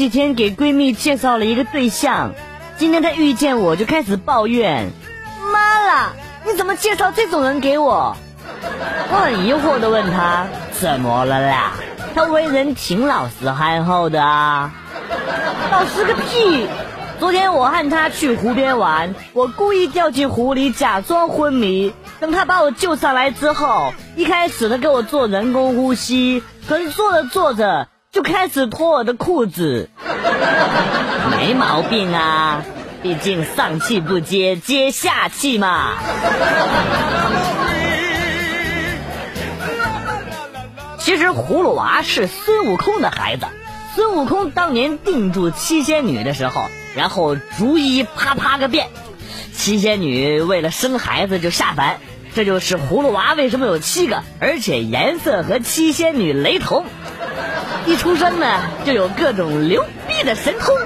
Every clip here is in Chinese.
几天给闺蜜介绍了一个对象，今天她遇见我就开始抱怨：“妈啦，你怎么介绍这种人给我？”我很疑惑的问她：“怎么了啦？”他为人挺老实憨厚的啊。老实个屁！昨天我和他去湖边玩，我故意掉进湖里假装昏迷，等他把我救上来之后，一开始他给我做人工呼吸，可是做着做着就开始脱我的裤子，没毛病啊，毕竟上气不接接下气嘛。其实葫芦娃是孙悟空的孩子。孙悟空当年定住七仙女的时候，然后逐一啪啪个遍，七仙女为了生孩子就下凡，这就是葫芦娃为什么有七个，而且颜色和七仙女雷同。一出生呢就有各种牛逼的神通，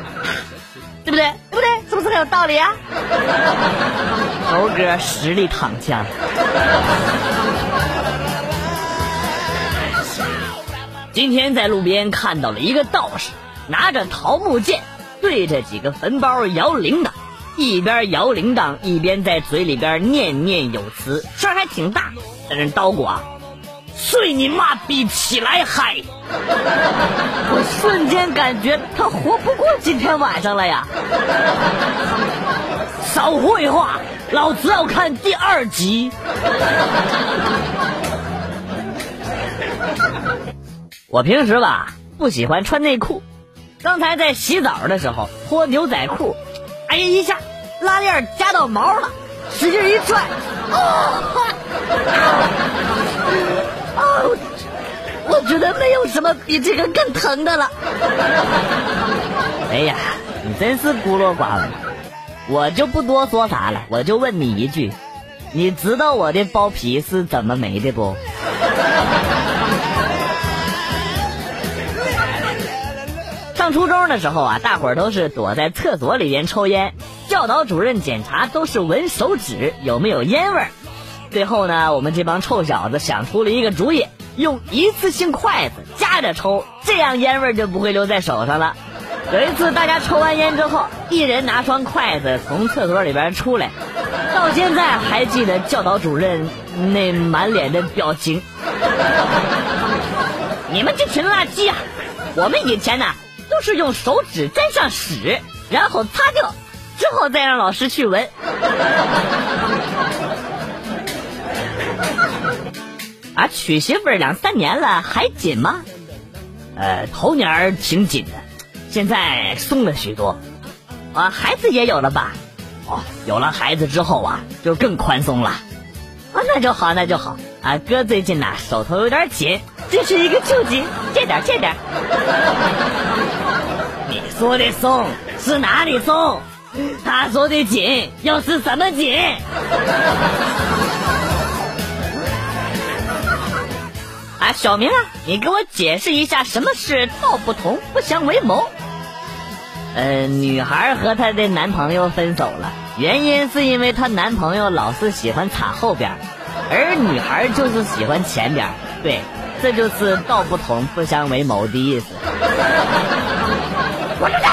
对不对？对不对？是不是很有道理啊？猴哥实力躺枪。今天在路边看到了一个道士，拿着桃木剑，对着几个坟包摇铃铛，一边摇铃铛一边在嘴里边念念有词，声还挺大。在那叨咕啊，睡你妈逼起来嗨！我瞬间感觉他活不过今天晚上了呀！少废话，老子要看第二集。我平时吧不喜欢穿内裤，刚才在洗澡的时候脱牛仔裤，哎呀一下拉链夹到毛了，使劲一拽，啊啊！我觉得没有什么比这个更疼的了。哎呀，你真是孤陋寡闻，我就不多说啥了，我就问你一句，你知道我的包皮是怎么没的不？上初中的时候啊，大伙儿都是躲在厕所里边抽烟，教导主任检查都是闻手指有没有烟味儿。最后呢，我们这帮臭小子想出了一个主意，用一次性筷子夹着抽，这样烟味就不会留在手上了。有一次大家抽完烟之后，一人拿双筷子从厕所里边出来，到现在还记得教导主任那满脸的表情。你们这群垃圾啊！我们以前呢。都是用手指沾上屎，然后擦掉，之后再让老师去闻。啊，娶媳妇两三年了还紧吗？呃，头年挺紧的，现在松了许多。啊，孩子也有了吧？哦，有了孩子之后啊，就更宽松了。啊，那就好，那就好。啊，哥最近呐手头有点紧，这是一个救急，借点借点。你说的松是哪里松？他说的紧又是什么紧？啊，小明啊，你给我解释一下什么是道不同不相为谋。呃，女孩和她的男朋友分手了，原因是因为她男朋友老是喜欢插后边，而女孩就是喜欢前边。对，这就是道不同不相为谋的意思。我出去！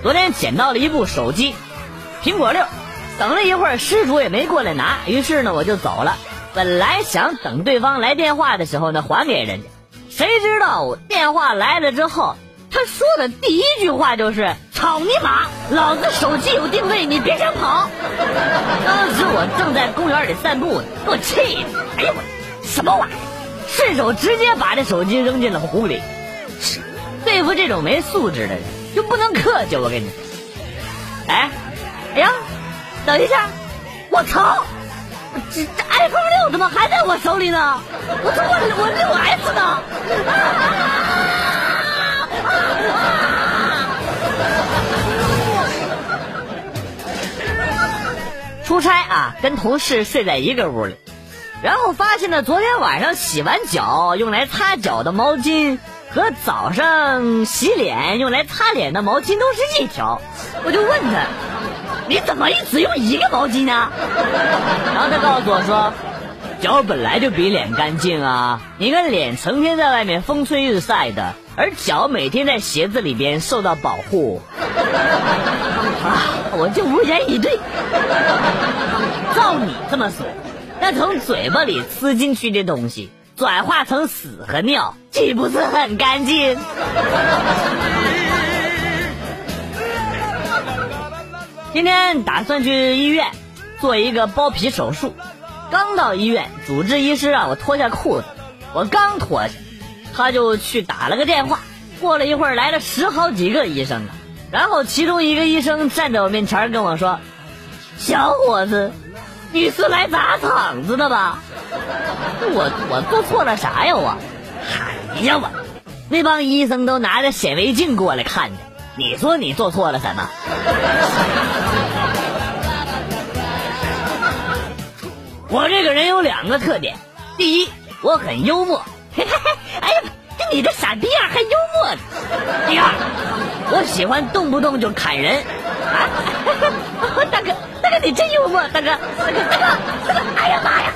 昨天捡到了一部手机，苹果六。等了一会儿，失主也没过来拿，于是呢，我就走了。本来想等对方来电话的时候呢，还给人家。谁知道电话来了之后，他说的第一句话就是：“操你妈！老子手机有定位，你别想跑！”当时我正在公园里散步呢，给我气的！哎呦我，什么玩意儿？顺手直接把这手机扔进了湖里。对付这种没素质的人，就不能客气。我跟你说，哎，哎呀，等一下，我操！这这 iPhone 六怎么还在我手里呢？我这我我六 S 呢？出差啊，跟同事睡在一个屋里。然后发现呢，昨天晚上洗完脚用来擦脚的毛巾和早上洗脸用来擦脸的毛巾都是一条，我就问他，你怎么一直用一个毛巾呢？然后他告诉我说，脚本来就比脸干净啊！你看脸成天在外面风吹日晒的，而脚每天在鞋子里边受到保护。啊，我就无言以对。照你这么说，那从嘴巴里吃进去的东西转化成屎和尿，岂不是很干净？今天打算去医院做一个包皮手术。刚到医院，主治医师让我脱下裤子，我刚脱下，他就去打了个电话。过了一会儿，来了十好几个医生啊，然后其中一个医生站在我面前跟我说：“小伙子，你是来砸场子的吧？”我我做错了啥呀我？哎呀我，那帮医生都拿着显微镜过来看着，你说你做错了什么？我这个人有两个特点，第一，我很幽默，嘿嘿嘿，哎呀，就你这傻逼样还幽默呢。第二，我喜欢动不动就砍人，啊，大哥，大哥你真幽默，大哥，大哥，大哥，大哥，哎呀妈呀！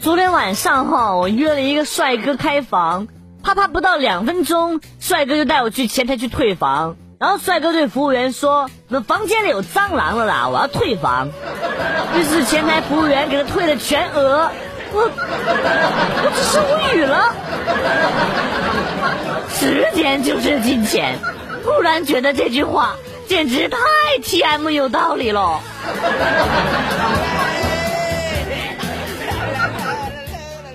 昨天晚上哈，我约了一个帅哥开房，啪啪不到两分钟，帅哥就带我去前台去退房。然后帅哥对服务员说：“那房间里有蟑螂了啦，我要退房。”于是前台服务员给他退了全额，我我只是无语了。时间就是金钱，突然觉得这句话简直太 T M 有道理了。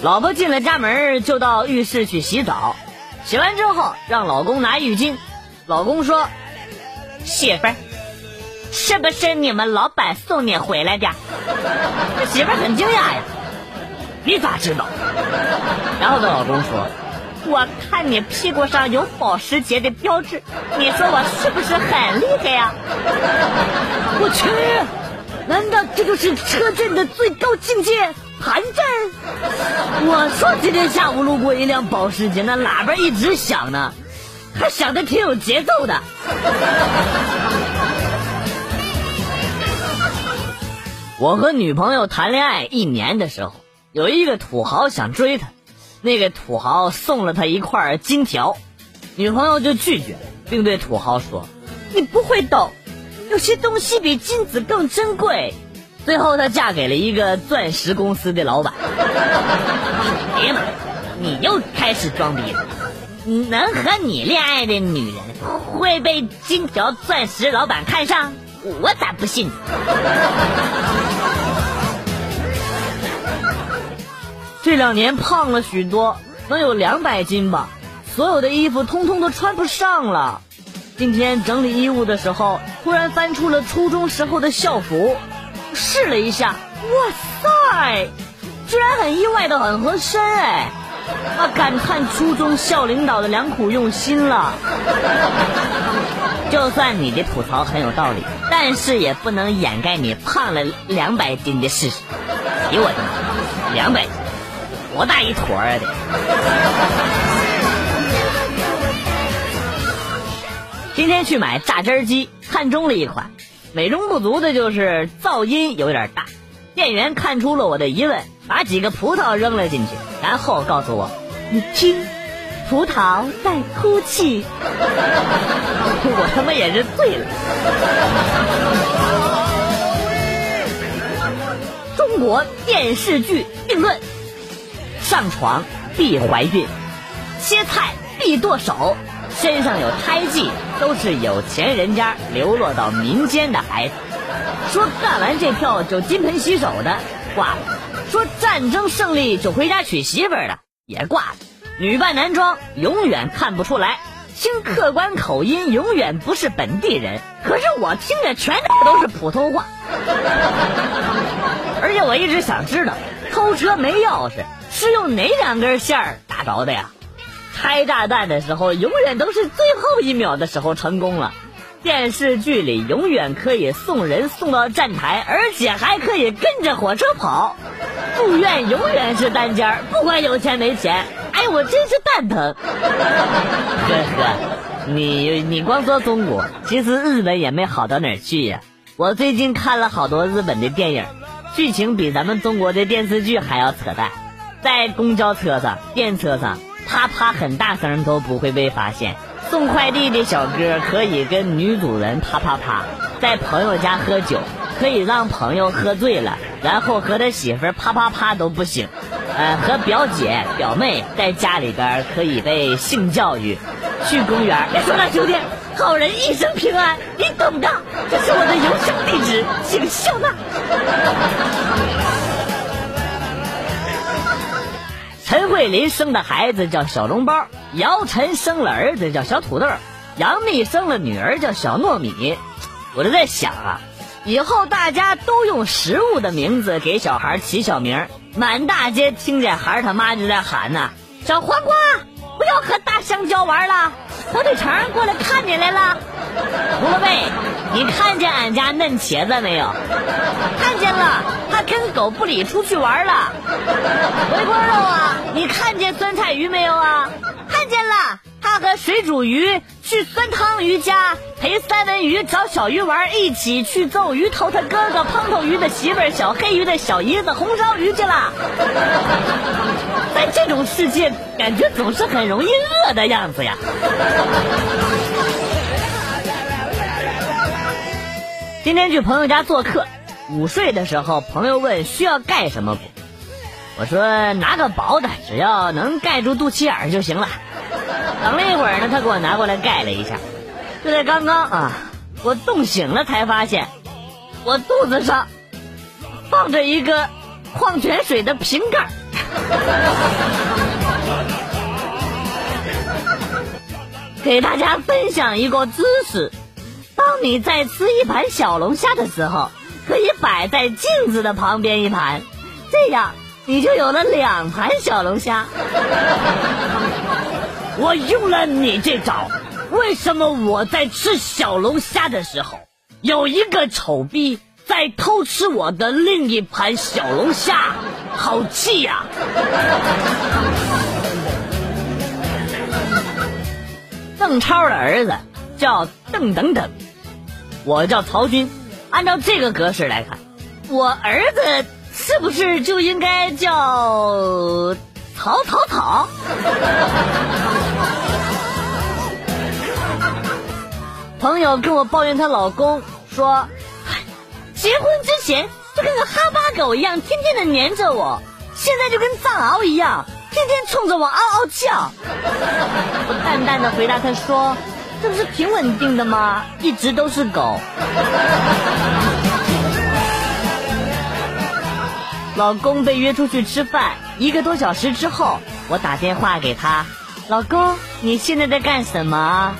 老婆进了家门就到浴室去洗澡，洗完之后让老公拿浴巾。老公说：“媳妇儿，是不是你们老板送你回来的？”这媳妇儿很惊讶呀，你咋知道？然后她老公说：“我看你屁股上有保时捷的标志，你说我是不是很厉害呀？”我去，难道这就是车震的最高境界——盘震？我说今天下午路过一辆保时捷，那喇叭一直响呢。还想的挺有节奏的。我和女朋友谈恋爱一年的时候，有一个土豪想追她，那个土豪送了她一块金条，女朋友就拒绝，并对土豪说：“你不会懂，有些东西比金子更珍贵。”最后她嫁给了一个钻石公司的老板。哎呀妈，你又开始装逼了。能和你恋爱的女人会被金条钻石老板看上？我咋不信？这两年胖了许多，能有两百斤吧。所有的衣服通通都穿不上了。今天整理衣物的时候，突然翻出了初中时候的校服，试了一下，哇塞，居然很意外的很合身哎。啊！感叹初中校领导的良苦用心了。就算你的吐槽很有道理，但是也不能掩盖你胖了两百斤的事实。哎呦我的妈，两百斤，多大一坨啊！的。今天去买榨汁机，看中了一款，美中不足的就是噪音有点大。店员看出了我的疑问，把几个葡萄扔了进去，然后告诉我：“你听，葡萄在哭泣。”我他妈也是醉了。中国电视剧定论：上床必怀孕，切菜必剁手，身上有胎记都是有钱人家流落到民间的孩子。说干完这票就金盆洗手的挂了，说战争胜利就回家娶媳妇儿的也挂了，女扮男装永远看不出来，听客观口音永远不是本地人，可是我听着全都是普通话。而且我一直想知道，偷车没钥匙是用哪两根线儿打着的呀？拆炸弹的时候永远都是最后一秒的时候成功了。电视剧里永远可以送人送到站台，而且还可以跟着火车跑。住院永远是单间儿，不管有钱没钱。哎，我真是蛋疼。呵呵，你你光说中国，其实日本也没好到哪儿去呀。我最近看了好多日本的电影，剧情比咱们中国的电视剧还要扯淡。在公交车上、电车上，啪啪很大声都不会被发现。送快递的小哥可以跟女主人啪啪啪。在朋友家喝酒，可以让朋友喝醉了，然后和他媳妇啪啪啪都不行。呃，和表姐、表妹在家里边可以被性教育。去公园，别说了，兄弟。好人一生平安，你懂的。这是我的邮箱地址，请笑纳。桂林生的孩子叫小笼包，姚晨生了儿子叫小土豆，杨幂生了女儿叫小糯米。我就在想啊，以后大家都用食物的名字给小孩起小名，满大街听见孩他妈就在喊呢：“小黄瓜，不要和大香蕉玩了。”火腿肠过来看你来了，胡萝卜，你看见俺家嫩茄子没有？看见了，他跟狗不理出去玩了。回锅肉啊，你看见酸菜鱼没有啊？看见了，他和水煮鱼去酸汤鱼家陪三文鱼找小鱼玩，一起去揍鱼头他哥哥胖头鱼的媳妇儿小黑鱼的小姨子红烧鱼去了。在这种世界，感觉总是很容易饿的样子呀。今天去朋友家做客，午睡的时候，朋友问需要盖什么不？我说拿个薄的，只要能盖住肚脐眼就行了。等了一会儿呢，他给我拿过来盖了一下。就在刚刚啊，我冻醒了才发现，我肚子上放着一个矿泉水的瓶盖。给大家分享一个知识：当你在吃一盘小龙虾的时候，可以摆在镜子的旁边一盘，这样你就有了两盘小龙虾。我用了你这招，为什么我在吃小龙虾的时候，有一个丑逼在偷吃我的另一盘小龙虾？好气呀！邓超的儿子叫邓等等，我叫曹军。按照这个格式来看，我儿子是不是就应该叫曹曹曹？朋友跟我抱怨她老公说，结婚之前。就跟个哈巴狗一样，天天的黏着我，现在就跟藏獒一样，天天冲着我嗷嗷叫。我淡淡的回答他说：“这不是挺稳定的吗？一直都是狗。”老公被约出去吃饭，一个多小时之后，我打电话给他：“老公，你现在在干什么？”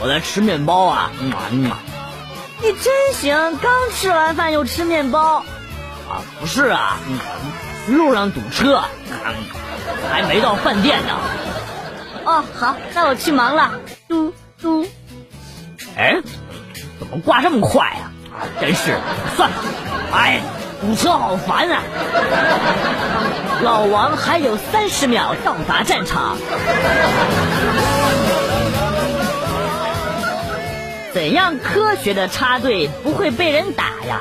我在吃面包啊。嗯嗯你真行，刚吃完饭又吃面包，啊，不是啊，路上堵车，还没到饭店呢。哦，好，那我去忙了。嘟嘟，哎，怎么挂这么快呀？真是，算了，哎，堵车好烦啊。老王还有三十秒到达战场。怎样科学的插队不会被人打呀？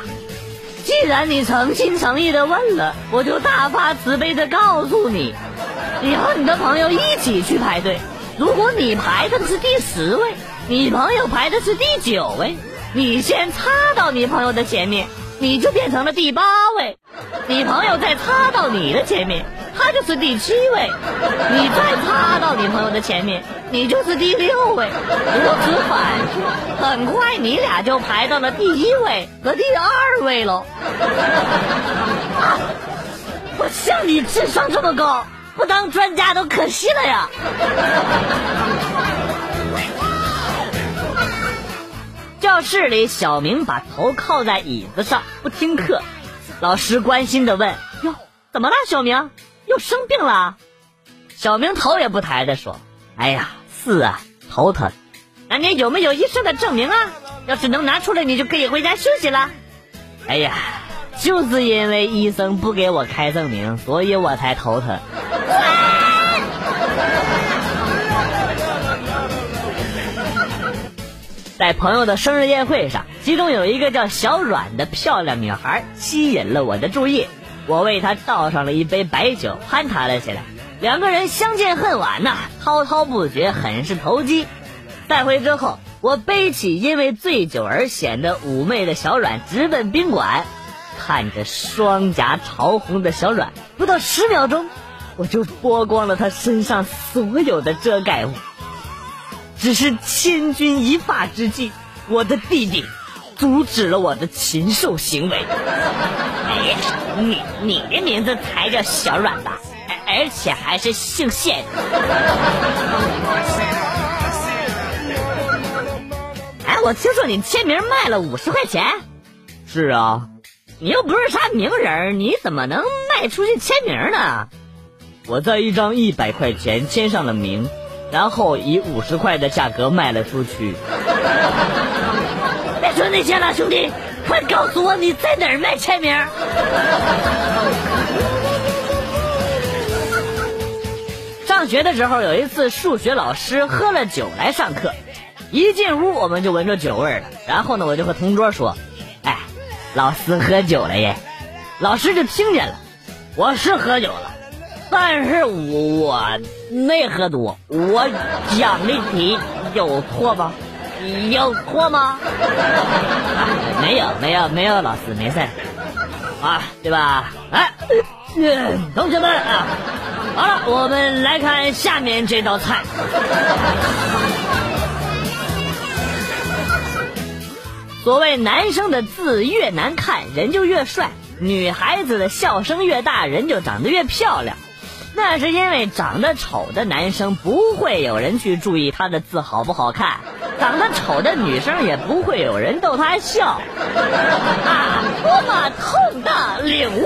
既然你诚心诚意的问了，我就大发慈悲的告诉你，你和你的朋友一起去排队。如果你排的是第十位，你朋友排的是第九位，你先插到你朋友的前面，你就变成了第八位；你朋友再插到你的前面。他就是第七位，你再插到你朋友的前面，你就是第六位，如此反复，很快你俩就排到了第一位和第二位喽。我像你智商这么高，不当专家都可惜了呀。教室里，小明把头靠在椅子上不听课，老师关心的问：“哟，怎么了，小明？”又生病了，小明头也不抬的说：“哎呀，是啊，头疼。那你有没有医生的证明啊？要是能拿出来，你就可以回家休息了。”哎呀，就是因为医生不给我开证明，所以我才头疼。在朋友的生日宴会上，其中有一个叫小阮的漂亮女孩吸引了我的注意，我为她倒上了一杯白酒，攀谈了起来。两个人相见恨晚呐，滔滔不绝，很是投机。带回之后，我背起因为醉酒而显得妩媚的小阮，直奔宾馆。看着双颊潮红的小阮，不到十秒钟，我就剥光了她身上所有的遮盖物。只是千钧一发之际，我的弟弟阻止了我的禽兽行为。哎，你你的名字才叫小阮吧？而且还是姓谢。哎，我听说你签名卖了五十块钱。是啊，你又不是啥名人，你怎么能卖出去签名呢？我在一张一百块钱签上了名，然后以五十块的价格卖了出去。别说那些了，兄弟，快告诉我你在哪儿卖签名。上学的时候，有一次数学老师喝了酒来上课，一进屋我们就闻着酒味了。然后呢，我就和同桌说：“哎，老师喝酒了耶！”老师就听见了，我是喝酒了，但是我我没喝多。我讲的题有错吗？有错吗？没有，没有，没有，老师没事啊，对吧？哎，同学们啊！好了，我们来看下面这道菜。所谓男生的字越难看，人就越帅；女孩子的笑声越大，人就长得越漂亮。那是因为长得丑的男生不会有人去注意他的字好不好看，长得丑的女生也不会有人逗他笑。啊，多么痛的领悟！